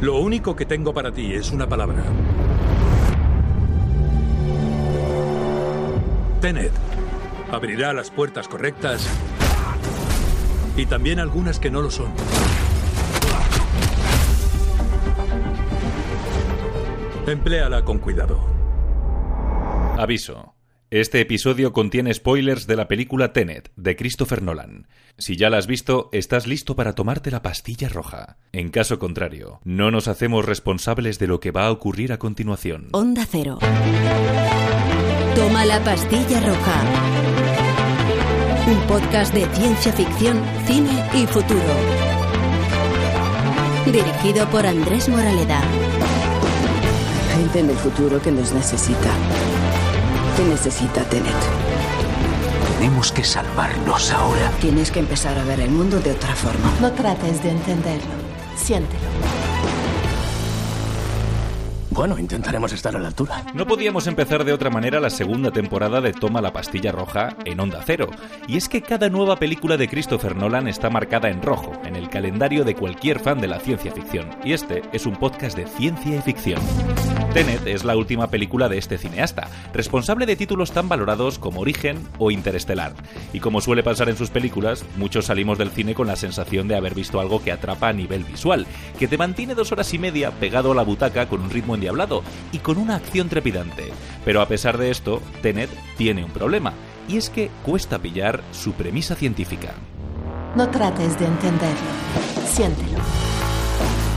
Lo único que tengo para ti es una palabra. Tenet abrirá las puertas correctas y también algunas que no lo son. Empléala con cuidado. Aviso. Este episodio contiene spoilers de la película Tenet, de Christopher Nolan. Si ya la has visto, estás listo para tomarte la pastilla roja. En caso contrario, no nos hacemos responsables de lo que va a ocurrir a continuación. Onda Cero. Toma la pastilla roja. Un podcast de ciencia ficción, cine y futuro. Dirigido por Andrés Moraleda. Gente en el futuro que nos necesita. Que necesita Tenet. Tenemos que salvarlos ahora. Tienes que empezar a ver el mundo de otra forma. No trates de entenderlo. Siéntelo. Bueno, intentaremos estar a la altura. No podíamos empezar de otra manera la segunda temporada de Toma la pastilla roja en Onda Cero. Y es que cada nueva película de Christopher Nolan está marcada en rojo, en el calendario de cualquier fan de la ciencia ficción. Y este es un podcast de ciencia y ficción. Tenet es la última película de este cineasta, responsable de títulos tan valorados como Origen o Interestelar. Y como suele pasar en sus películas, muchos salimos del cine con la sensación de haber visto algo que atrapa a nivel visual, que te mantiene dos horas y media pegado a la butaca con un ritmo endiablado y con una acción trepidante. Pero a pesar de esto, Tenet tiene un problema, y es que cuesta pillar su premisa científica. No trates de entenderlo. Siéntelo.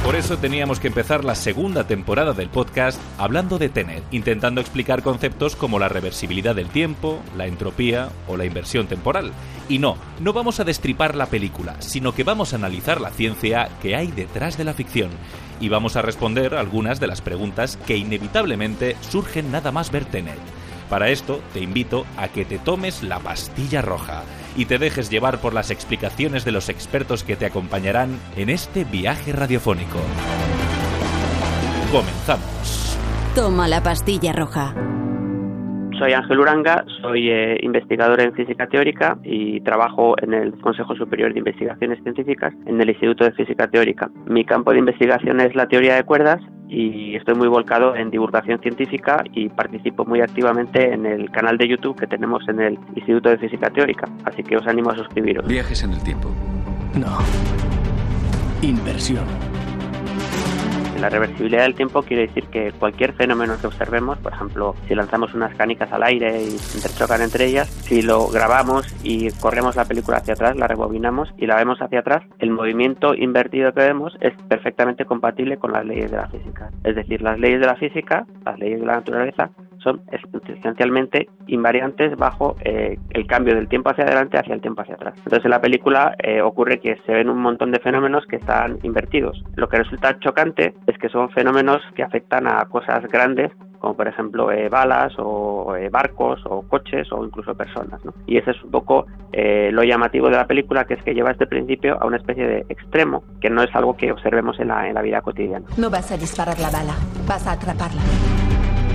Por eso teníamos que empezar la segunda temporada del podcast hablando de Tenet, intentando explicar conceptos como la reversibilidad del tiempo, la entropía o la inversión temporal. Y no, no vamos a destripar la película, sino que vamos a analizar la ciencia que hay detrás de la ficción. Y vamos a responder algunas de las preguntas que inevitablemente surgen nada más ver Tenet. Para esto te invito a que te tomes la pastilla roja y te dejes llevar por las explicaciones de los expertos que te acompañarán en este viaje radiofónico. Comenzamos. Toma la pastilla roja. Soy Ángel Uranga, soy eh, investigador en física teórica y trabajo en el Consejo Superior de Investigaciones Científicas en el Instituto de Física Teórica. Mi campo de investigación es la teoría de cuerdas y estoy muy volcado en divulgación científica y participo muy activamente en el canal de YouTube que tenemos en el Instituto de Física Teórica. Así que os animo a suscribiros. Viajes en el tiempo. No. Inversión. La reversibilidad del tiempo quiere decir que cualquier fenómeno que observemos, por ejemplo, si lanzamos unas canicas al aire y interchocan entre ellas, si lo grabamos y corremos la película hacia atrás, la rebobinamos y la vemos hacia atrás, el movimiento invertido que vemos es perfectamente compatible con las leyes de la física. Es decir, las leyes de la física, las leyes de la naturaleza, son esencialmente invariantes bajo eh, el cambio del tiempo hacia adelante hacia el tiempo hacia atrás. Entonces en la película eh, ocurre que se ven un montón de fenómenos que están invertidos. Lo que resulta chocante es que son fenómenos que afectan a cosas grandes como por ejemplo eh, balas o eh, barcos o coches o incluso personas. ¿no? Y ese es un poco eh, lo llamativo de la película, que es que lleva este principio a una especie de extremo, que no es algo que observemos en la, en la vida cotidiana. No vas a disparar la bala, vas a atraparla.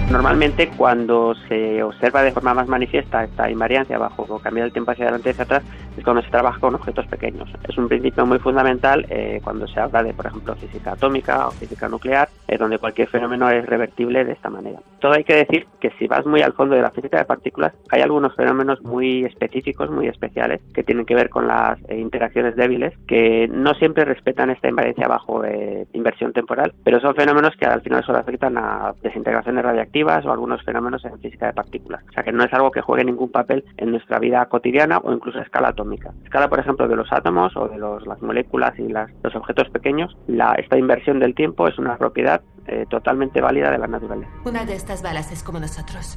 Normalmente cuando se observa de forma más manifiesta esta invariancia bajo o cambiar el tiempo hacia adelante y hacia atrás es cuando se trabaja con objetos pequeños. Es un principio muy fundamental eh, cuando se habla de, por ejemplo, física atómica o física nuclear, eh, donde cualquier fenómeno es revertible de esta manera. Todo hay que decir que si vas muy al fondo de la física de partículas, hay algunos fenómenos muy específicos, muy especiales, que tienen que ver con las eh, interacciones débiles, que no siempre respetan esta invariancia bajo eh, inversión temporal, pero son fenómenos que al final solo afectan a desintegraciones radiactivas o algunos fenómenos en física de partículas. O sea que no es algo que juegue ningún papel en nuestra vida cotidiana o incluso a escala atómica. Escala, por ejemplo, de los átomos o de las moléculas y los objetos pequeños, la, esta inversión del tiempo es una propiedad eh, totalmente válida de la naturaleza. Una de estas balas es como nosotros.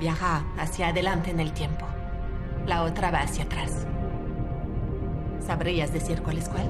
Viaja hacia adelante en el tiempo. La otra va hacia atrás. ¿Sabrías decir cuál es cuál?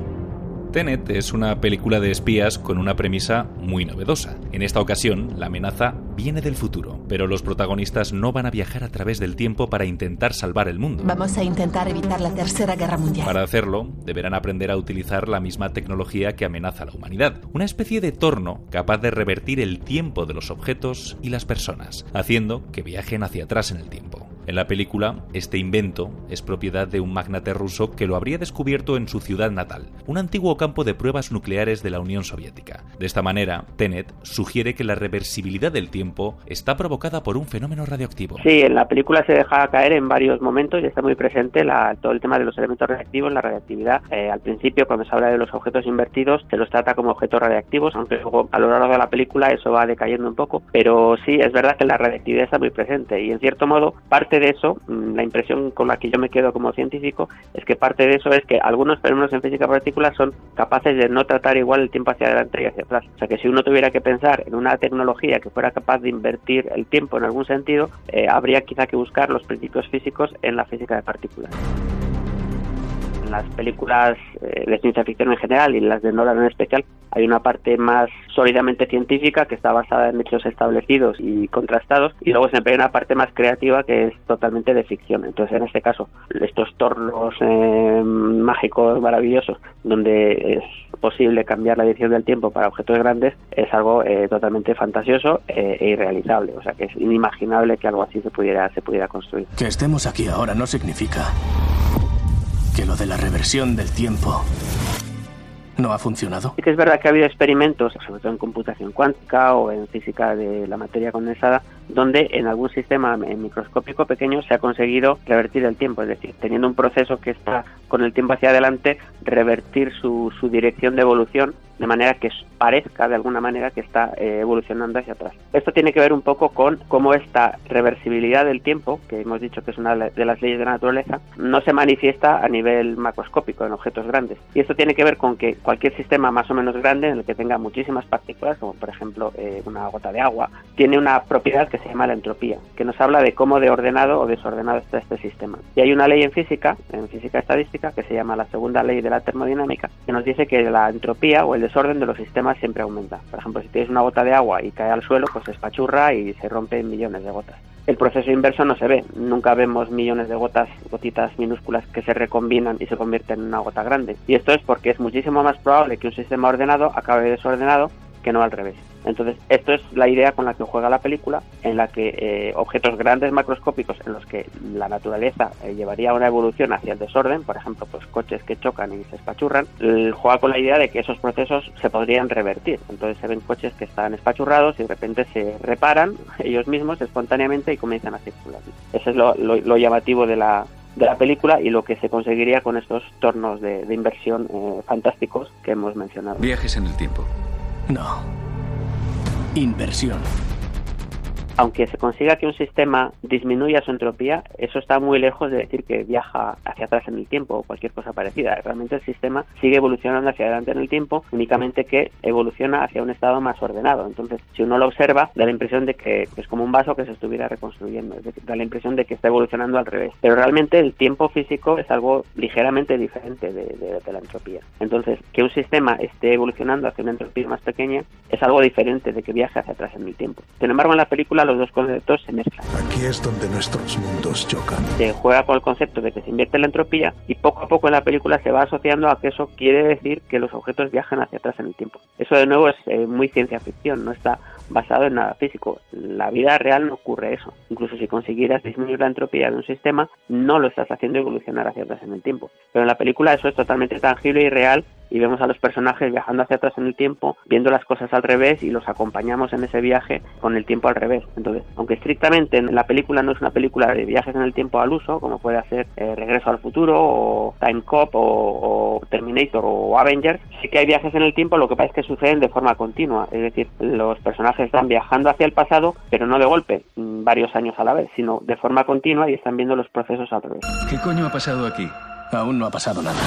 Tenet es una película de espías con una premisa muy novedosa. En esta ocasión, la amenaza viene del futuro, pero los protagonistas no van a viajar a través del tiempo para intentar salvar el mundo. Vamos a intentar evitar la Tercera Guerra Mundial. Para hacerlo, deberán aprender a utilizar la misma tecnología que amenaza a la humanidad, una especie de torno capaz de revertir el tiempo de los objetos y las personas, haciendo que viajen hacia atrás en el tiempo. En la película, este invento es propiedad de un magnate ruso que lo habría descubierto en su ciudad natal, un antiguo campo de pruebas nucleares de la Unión Soviética. De esta manera, Tenet sugiere que la reversibilidad del tiempo está provocada por un fenómeno radioactivo. Sí, en la película se deja caer en varios momentos y está muy presente todo el tema de los elementos radiactivos, la radiactividad. Eh, al principio, cuando se habla de los objetos invertidos, se los trata como objetos radiactivos, aunque luego a lo largo de la película eso va decayendo un poco. Pero sí, es verdad que la radiactividad está muy presente y en cierto modo parte de eso, mm, la impresión con la que yo me quedo como científico, es que parte de eso es que algunos fenómenos en física particular son capaces de no tratar igual el tiempo hacia adelante y hacia atrás. O sea que si uno tuviera que pensar en una tecnología que fuera capaz de invertir el tiempo en algún sentido, eh, habría quizá que buscar los principios físicos en la física de partículas en las películas eh, de ciencia ficción en general y las de Nolan en especial, hay una parte más sólidamente científica que está basada en hechos establecidos y contrastados y luego siempre hay una parte más creativa que es totalmente de ficción. Entonces, en este caso, estos tornos eh, mágicos maravillosos donde es posible cambiar la dirección del tiempo para objetos grandes es algo eh, totalmente fantasioso e irrealizable. O sea, que es inimaginable que algo así se pudiera, se pudiera construir. Que estemos aquí ahora no significa que lo de la reversión del tiempo no ha funcionado. Sí que es verdad que ha habido experimentos, sobre todo en computación cuántica o en física de la materia condensada, donde en algún sistema microscópico pequeño se ha conseguido revertir el tiempo, es decir, teniendo un proceso que está con el tiempo hacia adelante, revertir su, su dirección de evolución de manera que parezca de alguna manera que está eh, evolucionando hacia atrás. Esto tiene que ver un poco con cómo esta reversibilidad del tiempo, que hemos dicho que es una de las leyes de la naturaleza, no se manifiesta a nivel macroscópico en objetos grandes. Y esto tiene que ver con que cualquier sistema más o menos grande en el que tenga muchísimas partículas, como por ejemplo eh, una gota de agua, tiene una propiedad que se llama la entropía, que nos habla de cómo de ordenado o desordenado está este sistema. Y hay una ley en física, en física estadística, que se llama la segunda ley de la termodinámica, que nos dice que la entropía o el desorden de los sistemas siempre aumenta. Por ejemplo, si tienes una gota de agua y cae al suelo, pues se espachurra y se rompe en millones de gotas. El proceso inverso no se ve. Nunca vemos millones de gotas, gotitas minúsculas que se recombinan y se convierten en una gota grande. Y esto es porque es muchísimo más probable que un sistema ordenado acabe desordenado que no al revés. Entonces, esto es la idea con la que juega la película, en la que eh, objetos grandes macroscópicos en los que la naturaleza eh, llevaría una evolución hacia el desorden, por ejemplo, pues coches que chocan y se espachurran, juega con la idea de que esos procesos se podrían revertir. Entonces se ven coches que están espachurrados y de repente se reparan ellos mismos espontáneamente y comienzan a circular. Eso es lo, llamativo de la, de la película y lo que se conseguiría con estos tornos de, inversión eh, fantásticos que hemos mencionado. Viajes en el tiempo. No. Inversión aunque se consiga que un sistema disminuya su entropía, eso está muy lejos de decir que viaja hacia atrás en el tiempo o cualquier cosa parecida. Realmente el sistema sigue evolucionando hacia adelante en el tiempo, únicamente que evoluciona hacia un estado más ordenado. Entonces, si uno lo observa, da la impresión de que es como un vaso que se estuviera reconstruyendo, da la impresión de que está evolucionando al revés. Pero realmente el tiempo físico es algo ligeramente diferente de, de la entropía. Entonces, que un sistema esté evolucionando hacia una entropía más pequeña es algo diferente de que viaje hacia atrás en el tiempo. Sin embargo, en la película los dos conceptos se mezclan. Aquí es donde nuestros mundos chocan. Se juega con el concepto de que se invierte la entropía y poco a poco en la película se va asociando a que eso quiere decir que los objetos viajan hacia atrás en el tiempo. Eso de nuevo es eh, muy ciencia ficción, no está basado en nada físico. La vida real no ocurre eso. Incluso si consiguieras disminuir la entropía de un sistema, no lo estás haciendo evolucionar hacia atrás en el tiempo. Pero en la película eso es totalmente tangible y real y vemos a los personajes viajando hacia atrás en el tiempo, viendo las cosas al revés y los acompañamos en ese viaje con el tiempo al revés. Entonces, aunque estrictamente la película no es una película de viajes en el tiempo al uso, como puede ser eh, Regreso al Futuro o Time Cop o, Terminator o Avengers, sí que hay viajes en el tiempo, lo que pasa es que suceden de forma continua, es decir, los personajes están viajando hacia el pasado, pero no de golpe, mm, varios años a la vez, sino de forma continua y están viendo los procesos al revés. ¿Qué coño ha pasado aquí? Aún no ha pasado nada.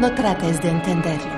No trates de entenderlo.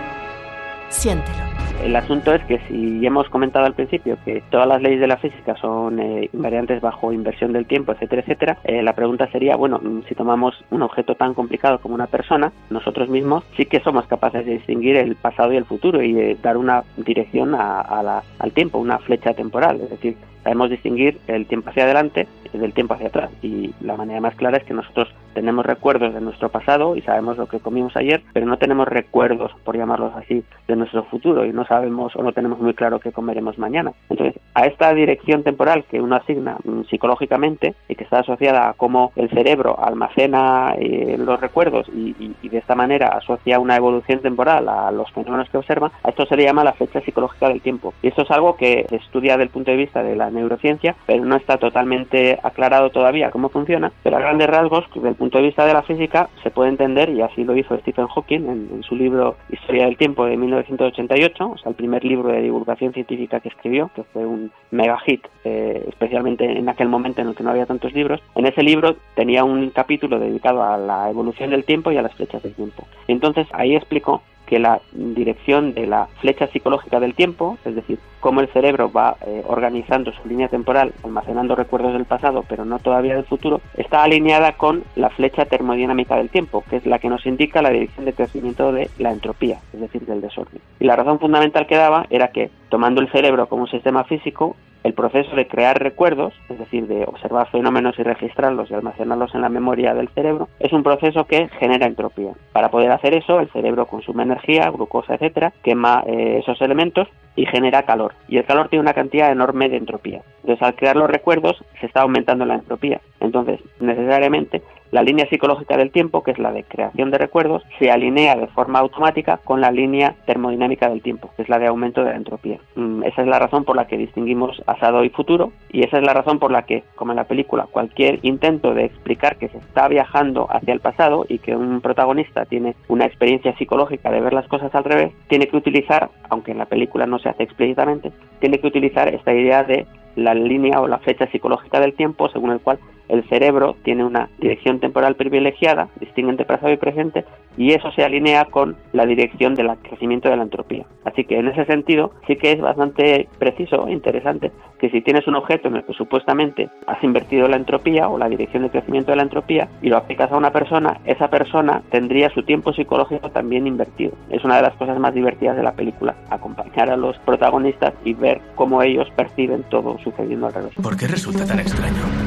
Siéntelo. El asunto es que si hemos comentado al principio que todas las leyes de la física son eh, invariantes bajo inversión del tiempo, etcétera, etcétera, eh, la pregunta sería, bueno, si tomamos un objeto tan complicado como una persona, nosotros mismos sí que somos capaces de distinguir el pasado y el futuro y de dar una dirección al tiempo, una flecha temporal, es decir, sabemos distinguir el tiempo hacia adelante del tiempo hacia atrás y la manera más clara es que nosotros tenemos recuerdos de nuestro pasado y sabemos lo que comimos ayer, pero no tenemos recuerdos, por llamarlos así, de nuestro futuro y no sabemos o no tenemos muy claro qué comeremos mañana. Entonces, a esta dirección temporal que uno asigna mm, psicológicamente y que está asociada a cómo el cerebro almacena eh, los recuerdos y, de esta manera asocia una evolución temporal a los fenómenos que observa, a esto se le llama la fecha psicológica del tiempo. Y esto es algo que se estudia desde el punto de vista de la neurociencia, pero no está totalmente aclarado todavía cómo funciona, pero a grandes rasgos, desde el punto de vista de la física, se puede entender, y así lo hizo Stephen Hawking en, su libro Historia del Tiempo de 1988, o sea, el primer libro de divulgación científica que escribió, que fue un mega hit, eh, especialmente en aquel momento en el que no había tantos libros. En ese libro tenía un capítulo dedicado a la evolución del tiempo y a las flechas del tiempo. Entonces ahí explicó que la dirección de la flecha psicológica del tiempo, es decir, cómo el cerebro va eh, organizando su línea temporal, almacenando recuerdos del pasado, pero no todavía del futuro, está alineada con la flecha termodinámica del tiempo, que es la que nos indica la dirección de crecimiento de la entropía, es decir, del desorden. Y la razón fundamental que daba era que, tomando el cerebro como un sistema físico, el proceso de crear recuerdos, es decir, de observar fenómenos y registrarlos y almacenarlos en la memoria del cerebro, es un proceso que genera entropía. Para poder hacer eso, el cerebro consume energía, glucosa, etcétera, quema eh, esos elementos y genera calor. Y el calor tiene una cantidad enorme de entropía. Entonces, al crear los recuerdos, se está aumentando la entropía. Entonces, necesariamente, la línea psicológica del tiempo, que es la de creación de recuerdos, se alinea de forma automática con la línea termodinámica del tiempo, que es la de aumento de la entropía. Mm, esa es la razón por la que distinguimos pasado y futuro y esa es la razón por la que, como en la película, cualquier intento de explicar que se está viajando hacia el pasado y que un protagonista tiene una experiencia psicológica de ver las cosas al revés, tiene que utilizar, aunque en la película no se hace explícitamente, tiene que utilizar esta idea de la línea o la fecha psicológica del tiempo según el cual el cerebro tiene una dirección temporal privilegiada, distingue entre pasado y presente, y eso se alinea con la dirección del crecimiento de la entropía. Así que en ese sentido sí que es bastante preciso e interesante que si tienes un objeto en el que supuestamente has invertido la entropía o la dirección de crecimiento de la entropía y lo aplicas a una persona, esa persona tendría su tiempo psicológico también invertido. Es una de las cosas más divertidas de la película, acompañar a los protagonistas y ver cómo ellos perciben todo sucediendo al revés. ¿Por qué resulta tan extraño?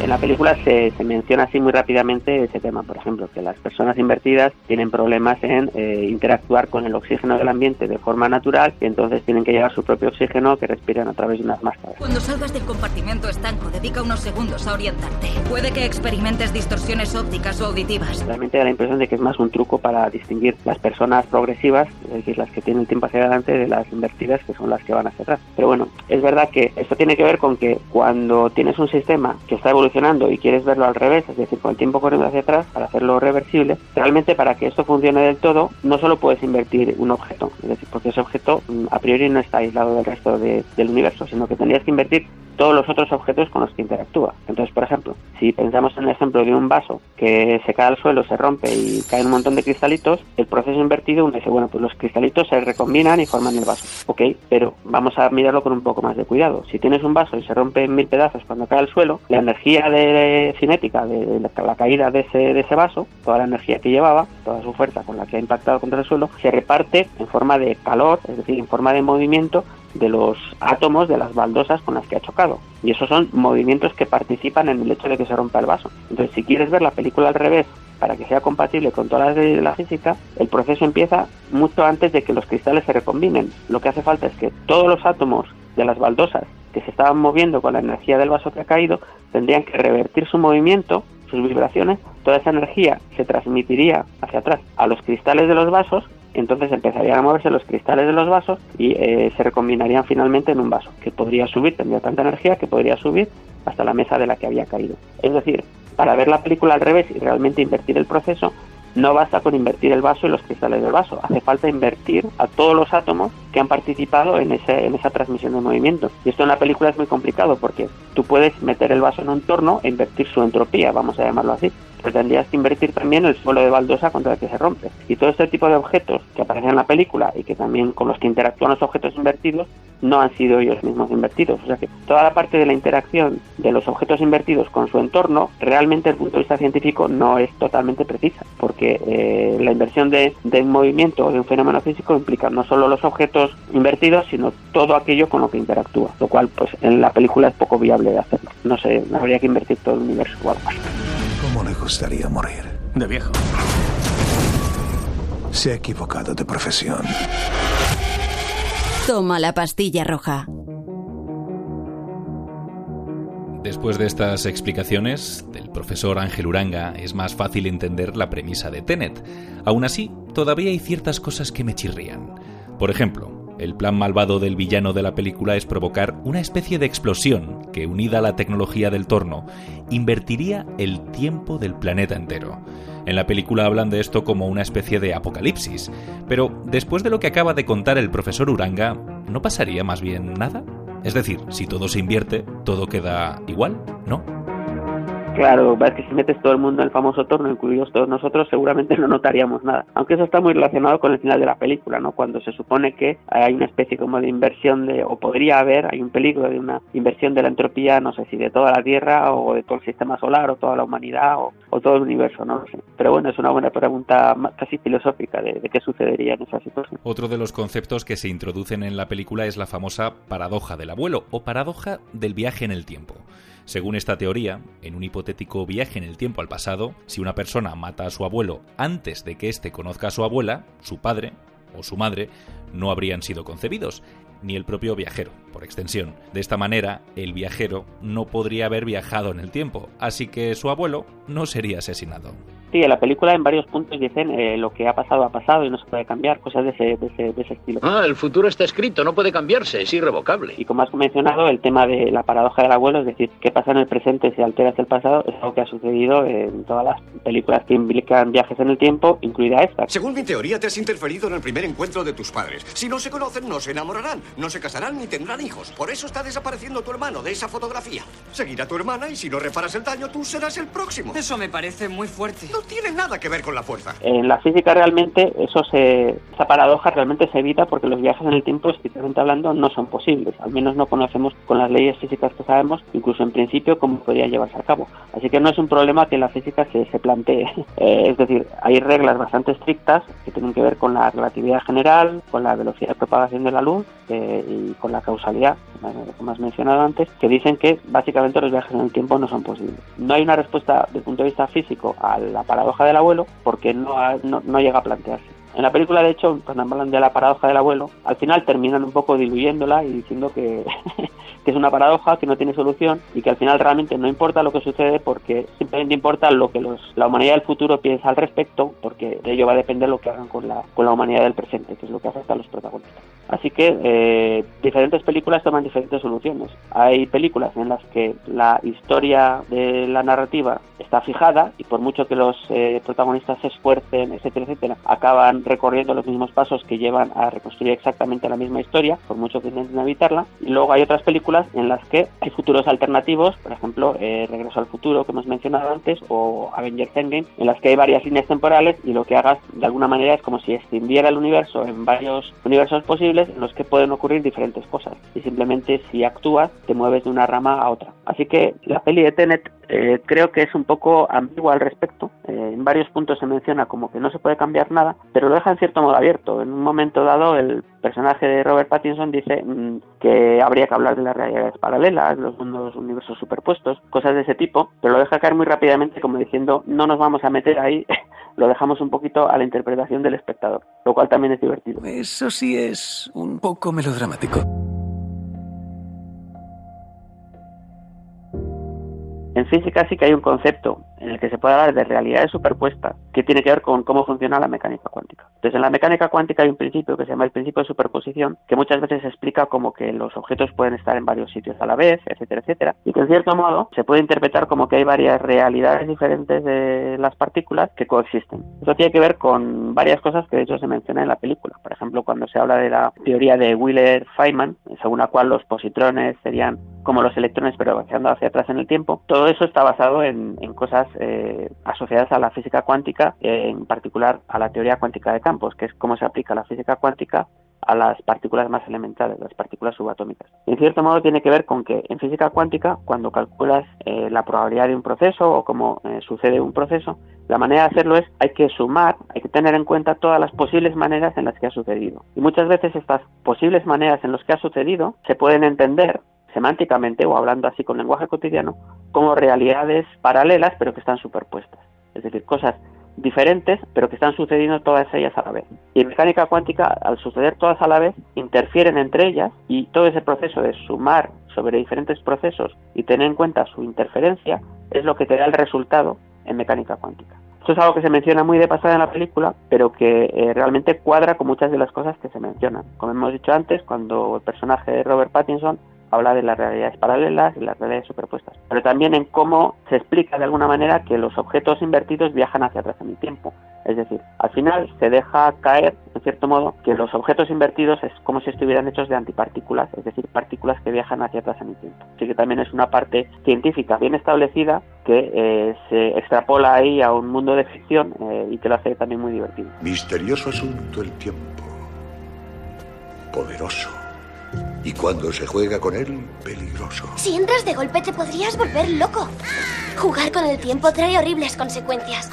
En la película se, menciona así muy rápidamente ese tema, por ejemplo, que las personas invertidas tienen problemas en eh, interactuar con el oxígeno del ambiente de forma natural y entonces tienen que llevar su propio oxígeno que respiran a través de unas máscaras. Cuando salgas del compartimento estanco, dedica unos segundos a orientarte. Puede que experimentes distorsiones ópticas o auditivas. Realmente da la impresión de que es más un truco para distinguir las personas progresivas, es decir, las que tienen el tiempo hacia adelante, de las invertidas, que son las que van hacia atrás. Pero bueno, es verdad que esto tiene que ver con que cuando tienes un sistema que está evolucionando, y quieres verlo al revés, es decir, con el tiempo corriendo hacia atrás para hacerlo reversible, realmente para que esto funcione del todo no solo puedes invertir un objeto, es decir, porque ese objeto mm, a priori no está aislado del resto del universo, sino que tendrías que invertir todos los otros objetos con los que interactúa. Entonces, por ejemplo, si pensamos en el ejemplo de un vaso que se cae al suelo, se rompe y cae un montón de cristalitos, el proceso invertido uno dice, bueno, pues los cristalitos se recombinan y forman el vaso. Ok, pero vamos a mirarlo con un poco más de cuidado. Si tienes un vaso y se rompe en mil pedazos cuando cae al suelo, la energía de cinética de la, caída de ese, de ese vaso, toda la energía que llevaba, toda su fuerza con la que ha impactado contra el suelo, se reparte en forma de calor, es decir, en forma de movimiento de los átomos de las baldosas con las que ha chocado. Y esos son movimientos que participan en el hecho de que se rompa el vaso. Entonces, si quieres ver la película al revés para que sea compatible con todas las leyes de la física, el proceso empieza mucho antes de que los cristales se recombinen. Lo que hace falta es que todos los átomos de las baldosas que se estaban moviendo con la energía del vaso que ha caído tendrían que revertir su movimiento, sus vibraciones, toda esa energía se transmitiría hacia atrás a los cristales de los vasos entonces empezarían a moverse los cristales de los vasos y eh, se recombinarían finalmente en un vaso, que podría subir, tendría tanta energía que podría subir hasta la mesa de la que había caído. Es decir, para ver la película al revés y realmente invertir el proceso, no basta con invertir el vaso y los cristales del vaso, hace falta invertir a todos los átomos que han participado en, ese, en esa transmisión de movimiento. Y esto en la película es muy complicado porque tú puedes meter el vaso en un torno e invertir su entropía, vamos a llamarlo así, pero tendrías que invertir también el suelo de baldosa contra el que se rompe. Y todo este tipo de objetos que aparecen en la película y que también con los que interactúan los objetos invertidos no han sido ellos mismos invertidos. O sea que toda la parte de la interacción de los objetos invertidos con su entorno, realmente desde el punto de vista científico no es totalmente precisa, porque eh, la inversión de, de un movimiento o de un fenómeno físico implica no solo los objetos invertidos, sino todo aquello con lo que interactúa, lo cual pues en la película es poco viable de hacerlo. No sé, habría que invertir todo el universo o algo así. ¿Cómo le gustaría morir? De viejo. Se ha equivocado de profesión. Toma la pastilla roja. Después de estas explicaciones del profesor Ángel Uranga, es más fácil entender la premisa de Tenet. Aún así, todavía hay ciertas cosas que me chirrían. Por ejemplo, el plan malvado del villano de la película es provocar una especie de explosión que, unida a la tecnología del torno, invertiría el tiempo del planeta entero. En la película hablan de esto como una especie de apocalipsis, pero después de lo que acaba de contar el profesor Uranga, ¿no pasaría más bien nada? Es decir, si todo se invierte, todo queda igual, ¿no? Claro, ves que si metes todo el mundo en el famoso torno, incluidos todos nosotros, seguramente no notaríamos nada. Aunque eso está muy relacionado con el final de la película, ¿no? Cuando se supone que hay una especie como de inversión de, o podría haber, hay un peligro de una inversión de la entropía, no sé si de toda la Tierra o de todo el sistema solar o toda la humanidad o, todo el universo, no lo sé. Pero bueno, es una buena pregunta casi filosófica de, de qué sucedería en esa situación. Otro de los conceptos que se introducen en la película es la famosa paradoja del abuelo o paradoja del viaje en el tiempo. Según esta teoría, en un hipotético viaje en el tiempo al pasado, si una persona mata a su abuelo antes de que éste conozca a su abuela, su padre o su madre no habrían sido concebidos, ni el propio viajero, por extensión. De esta manera, el viajero no podría haber viajado en el tiempo, así que su abuelo no sería asesinado. Sí, en la película en varios puntos dicen eh, lo que ha pasado ha pasado y no se puede cambiar, cosas de ese, de ese, estilo. Ah, el futuro está escrito, no puede cambiarse, es irrevocable. Y como has mencionado, el tema de la paradoja del abuelo, es decir, qué pasa en el presente si alteras el pasado, es algo que ha sucedido en todas las películas que implican viajes en el tiempo, incluida esta. Según mi teoría, te has interferido en el primer encuentro de tus padres. Si no se conocen, no se enamorarán, no se casarán ni tendrán hijos. Por eso está desapareciendo tu hermano de esa fotografía. Seguirá tu hermana y si no reparas el daño, tú serás el próximo. Eso me parece muy fuerte. No tiene nada que ver con la fuerza. En la física realmente eso se, esa paradoja realmente se evita porque los viajes en el tiempo, estrictamente hablando, no son posibles. Al menos no conocemos con las leyes físicas que sabemos, incluso en principio, cómo podría llevarse a cabo. Así que no es un problema que la física se, se plantee. Eh, es decir, hay reglas bastante estrictas que tienen que ver con la relatividad general, con la velocidad de propagación de la luz eh, y con la causalidad, como has mencionado antes, que dicen que básicamente los viajes en el tiempo no son posibles. No hay una respuesta desde el punto de vista físico a la paradoja del abuelo porque no, no, llega a plantearse. En la película, de hecho, cuando hablan de la paradoja del abuelo, al final terminan un poco diluyéndola y diciendo que, que, es una paradoja, que no tiene solución y que al final realmente no importa lo que sucede porque simplemente importa lo que los, la humanidad del futuro piensa al respecto, porque de ello va a depender lo que hagan con la, con la humanidad del presente, que es lo que afecta a los protagonistas. Así que eh, diferentes películas toman diferentes soluciones. Hay películas en las que la historia de la narrativa está fijada y por mucho que los eh, protagonistas se esfuercen, etcétera, etcétera, acaban recorriendo los mismos pasos que llevan a reconstruir exactamente la misma historia, por mucho que intenten evitarla. Y luego hay otras películas en las que hay futuros alternativos, por ejemplo, eh, Regreso al futuro, que hemos mencionado antes, o Avengers Endgame, en las que hay varias líneas temporales y lo que hagas de alguna manera es como si extendiera el universo en varios universos posibles en los que pueden ocurrir diferentes cosas y simplemente si actúas te mueves de una rama a otra. Así que la peli de Tenet eh, creo que es un poco ambigua al respecto. Eh, en varios puntos se menciona como que no se puede cambiar nada, pero lo deja en cierto modo abierto. En un momento dado el personaje de Robert Pattinson dice mm, que habría que hablar de las realidades paralelas, los mundos universos superpuestos, cosas de ese tipo, pero lo deja caer muy rápidamente como diciendo no nos vamos a meter ahí lo dejamos un poquito a la interpretación del espectador, lo cual también es divertido. Eso sí es un poco melodramático. En física sí que hay un concepto en el que se puede hablar de realidades superpuestas que tiene que ver con cómo funciona la mecánica cuántica. Entonces, en la mecánica cuántica hay un principio que se llama el principio de superposición, que muchas veces explica como que los objetos pueden estar en varios sitios a la vez, etcétera, etcétera, y que en cierto modo se puede interpretar como que hay varias realidades diferentes de las partículas que coexisten. Eso tiene que ver con varias cosas que de hecho se mencionan en la película. Por ejemplo, cuando se habla de la teoría de Wheeler-Feynman, según la cual los positrones serían como los electrones pero avanzando hacia atrás en el tiempo, todo eso está basado en, cosas eh, asociadas a la física cuántica, en particular a la teoría cuántica de campos, que es cómo se aplica la física cuántica a las partículas más elementales, las partículas subatómicas. En cierto modo tiene que ver con que en física cuántica, cuando calculas eh, la probabilidad de un proceso o cómo eh, sucede un proceso, la manera de hacerlo es hay que sumar, hay que tener en cuenta todas las posibles maneras en las que ha sucedido. Y muchas veces estas posibles maneras en las que ha sucedido se pueden entender semánticamente o hablando así con lenguaje cotidiano como realidades paralelas pero que están superpuestas. Es decir, cosas diferentes, pero que están sucediendo todas ellas a la vez. Y en mecánica cuántica, al suceder todas a la vez, interfieren entre ellas y todo ese proceso de sumar sobre diferentes procesos y tener en cuenta su interferencia es lo que te da el resultado en mecánica cuántica. Esto es algo que se menciona muy de pasada en la película, pero que eh, realmente cuadra con muchas de las cosas que se mencionan. Como hemos dicho antes, cuando el personaje de Robert Pattinson habla de las realidades paralelas y las realidades superpuestas, pero también en cómo se explica de alguna manera que los objetos invertidos viajan hacia atrás en el tiempo. Es decir, al final se deja caer, en cierto modo, que los objetos invertidos es como si estuvieran hechos de antipartículas, es decir, partículas que viajan hacia atrás en el tiempo. Así que también es una parte científica bien establecida que eh, se extrapola ahí a un mundo de ficción eh, y que lo hace también muy divertido. Misterioso asunto el tiempo. Poderoso. Y cuando se juega con él, peligroso. Si entras de golpe te podrías volver loco. Jugar con el tiempo trae horribles consecuencias.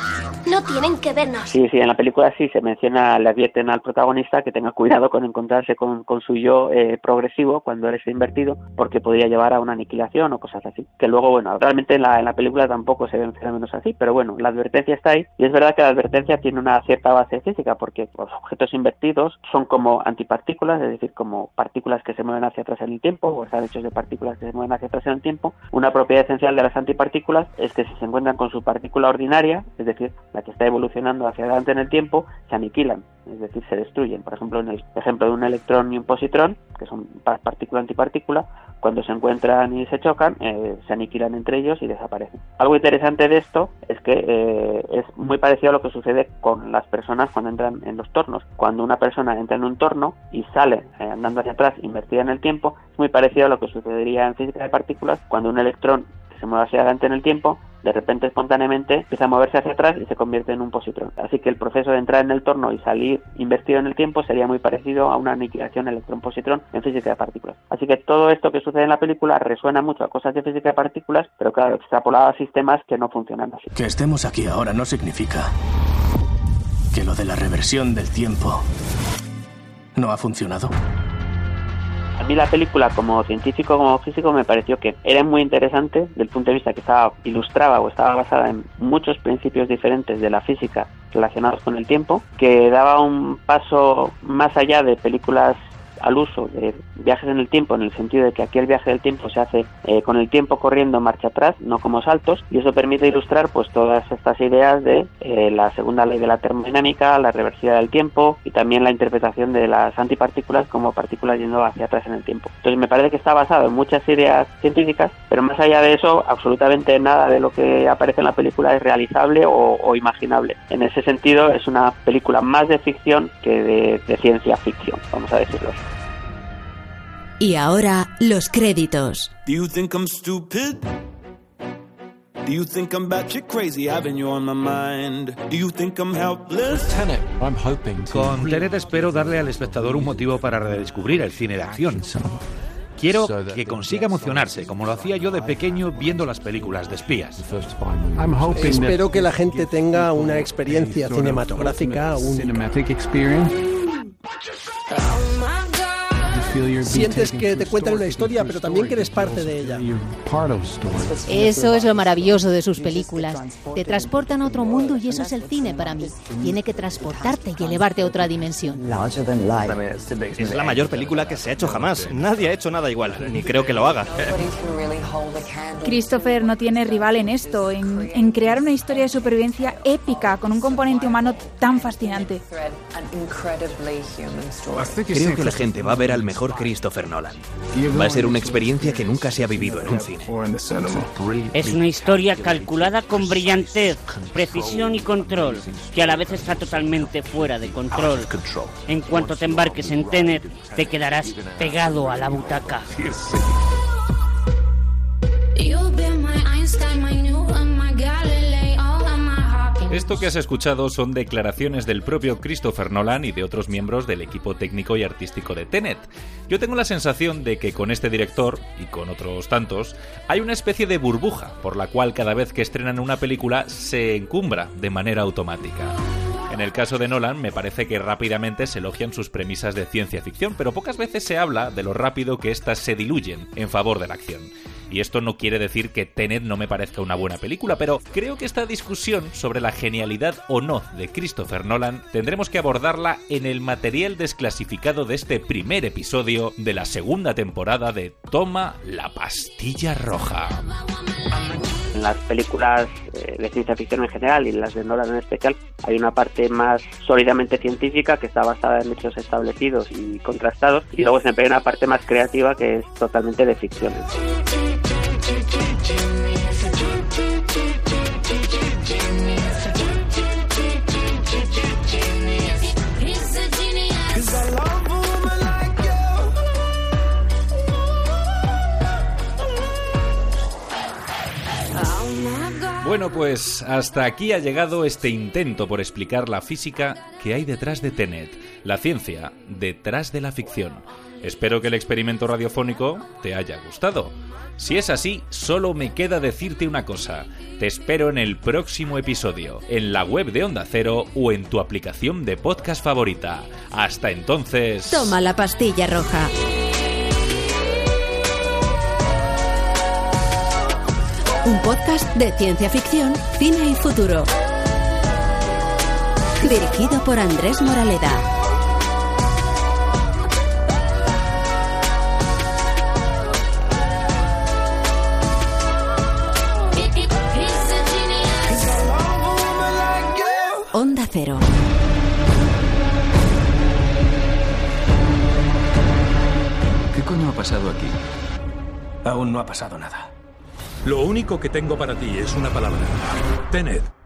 No tienen que vernos. Sí, sí, en la película sí se menciona, le advierten al protagonista que tenga cuidado con encontrarse con, su yo eh, progresivo cuando él está invertido, porque podría llevar a una aniquilación o cosas así. Que luego, bueno, realmente en la, en la película tampoco se ven fenómenos así, pero bueno, la advertencia está ahí y es verdad que la advertencia tiene una cierta base física, porque los objetos invertidos son como antipartículas, es decir, como partículas que se mueven hacia atrás en el tiempo o están hechos de partículas que se mueven hacia atrás en el tiempo. Una propiedad esencial de las antipartículas es que si se encuentran con su partícula ordinaria, es decir, la que está evolucionando hacia adelante en el tiempo, se aniquilan, es decir, se destruyen. Por ejemplo, en el ejemplo de un electrón y un positrón, que son partícula antipartícula, cuando se encuentran y se chocan, eh, se aniquilan entre ellos y desaparecen. Algo interesante de esto es que eh, es muy parecido a lo que sucede con las personas cuando entran en los tornos. Cuando una persona entra en un torno y sale eh, andando hacia atrás, invertida en el tiempo, es muy parecido a lo que sucedería en física de partículas cuando un electrón se mueve hacia adelante en el tiempo de repente espontáneamente empieza a moverse hacia atrás y se convierte en un positrón. Así que el proceso de entrar en el torno y salir invertido en el tiempo sería muy parecido a una aniquilación electrón-positrón en física de partículas. Así que todo esto que sucede en la película resuena mucho a cosas de física de partículas, pero claro, extrapolado a sistemas que no funcionan así. Que estemos aquí ahora no significa que lo de la reversión del tiempo no ha funcionado. A mí la película como científico, como físico, me pareció que era muy interesante del punto de vista que estaba ilustraba o estaba basada en muchos principios diferentes de la física relacionados con el tiempo, que daba un paso más allá de películas al uso de viajes en el tiempo, en el sentido de que aquí el viaje del tiempo se hace eh, con el tiempo corriendo marcha atrás, no como saltos, y eso permite ilustrar pues todas estas ideas de eh, la segunda ley de la termodinámica, la reversibilidad del tiempo y también la interpretación de las antipartículas como partículas yendo hacia atrás en el tiempo. Entonces me parece que está basado en muchas ideas científicas, pero más allá de eso, absolutamente nada de lo que aparece en la película es realizable o, imaginable. En ese sentido, es una película más de ficción que de, de ciencia ficción, vamos a decirlo. Y ahora los créditos. Do you think I'm stupid? Do you think I'm batshit crazy having you on my mind? Do you think I'm helpless? Tenet, I'm hoping to... Con Tenet espero darle al espectador un motivo para redescubrir el cine de acción. Quiero que consiga emocionarse, como lo hacía yo de pequeño viendo las películas de espías. Espero que la gente tenga una experiencia cinematográfica única. Sientes que te cuentan una historia, pero también que eres parte de ella. Eso es lo maravilloso de sus películas. Te transportan a otro mundo y eso es el cine para mí. Tiene que transportarte y elevarte a otra dimensión. Es la mayor película que se ha hecho jamás. Nadie ha hecho nada igual, ni creo que lo haga. Christopher no tiene rival en esto, en, en crear una historia de supervivencia épica con un componente humano tan fascinante. Creo que la gente va a ver al mejor Christopher Nolan. Va a ser una experiencia que nunca se ha vivido en un cine. Es una historia calculada con brillantez, precisión y control, que a la vez está totalmente fuera de control. En cuanto te embarques en Tenet, te quedarás pegado a la butaca. Esto que has escuchado son declaraciones del propio Christopher Nolan y de otros miembros del equipo técnico y artístico de Tenet. Yo tengo la sensación de que con este director, y con otros tantos, hay una especie de burbuja por la cual cada vez que estrenan una película se encumbra de manera automática. En el caso de Nolan, me parece que rápidamente se elogian sus premisas de ciencia ficción, pero pocas veces se habla de lo rápido que éstas se diluyen en favor de la acción. Y esto no quiere decir que Tenet no me parezca una buena película, pero creo que esta discusión sobre la genialidad o no de Christopher Nolan tendremos que abordarla en el material desclasificado de este primer episodio de la segunda temporada de Toma la pastilla roja. En las películas eh, de ciencia ficción en general y las de Nolan en especial hay una parte más sólidamente científica que está basada en hechos establecidos y contrastados y luego siempre hay una parte más creativa que es totalmente de ficción. Bueno, pues hasta aquí ha llegado este intento por explicar la física que hay detrás de Tenet, la ciencia detrás de la ficción. Espero que el experimento radiofónico te haya gustado. Si es así, solo me queda decirte una cosa. Te espero en el próximo episodio, en la web de Onda Cero o en tu aplicación de podcast favorita. Hasta entonces... Toma la pastilla roja. Un podcast de ciencia ficción, cine y futuro. Dirigido por Andrés Moraleda. Onda Cero. ¿Qué coño ha pasado aquí? Aún no ha pasado nada. Lo único que tengo para ti es una palabra. Tenet.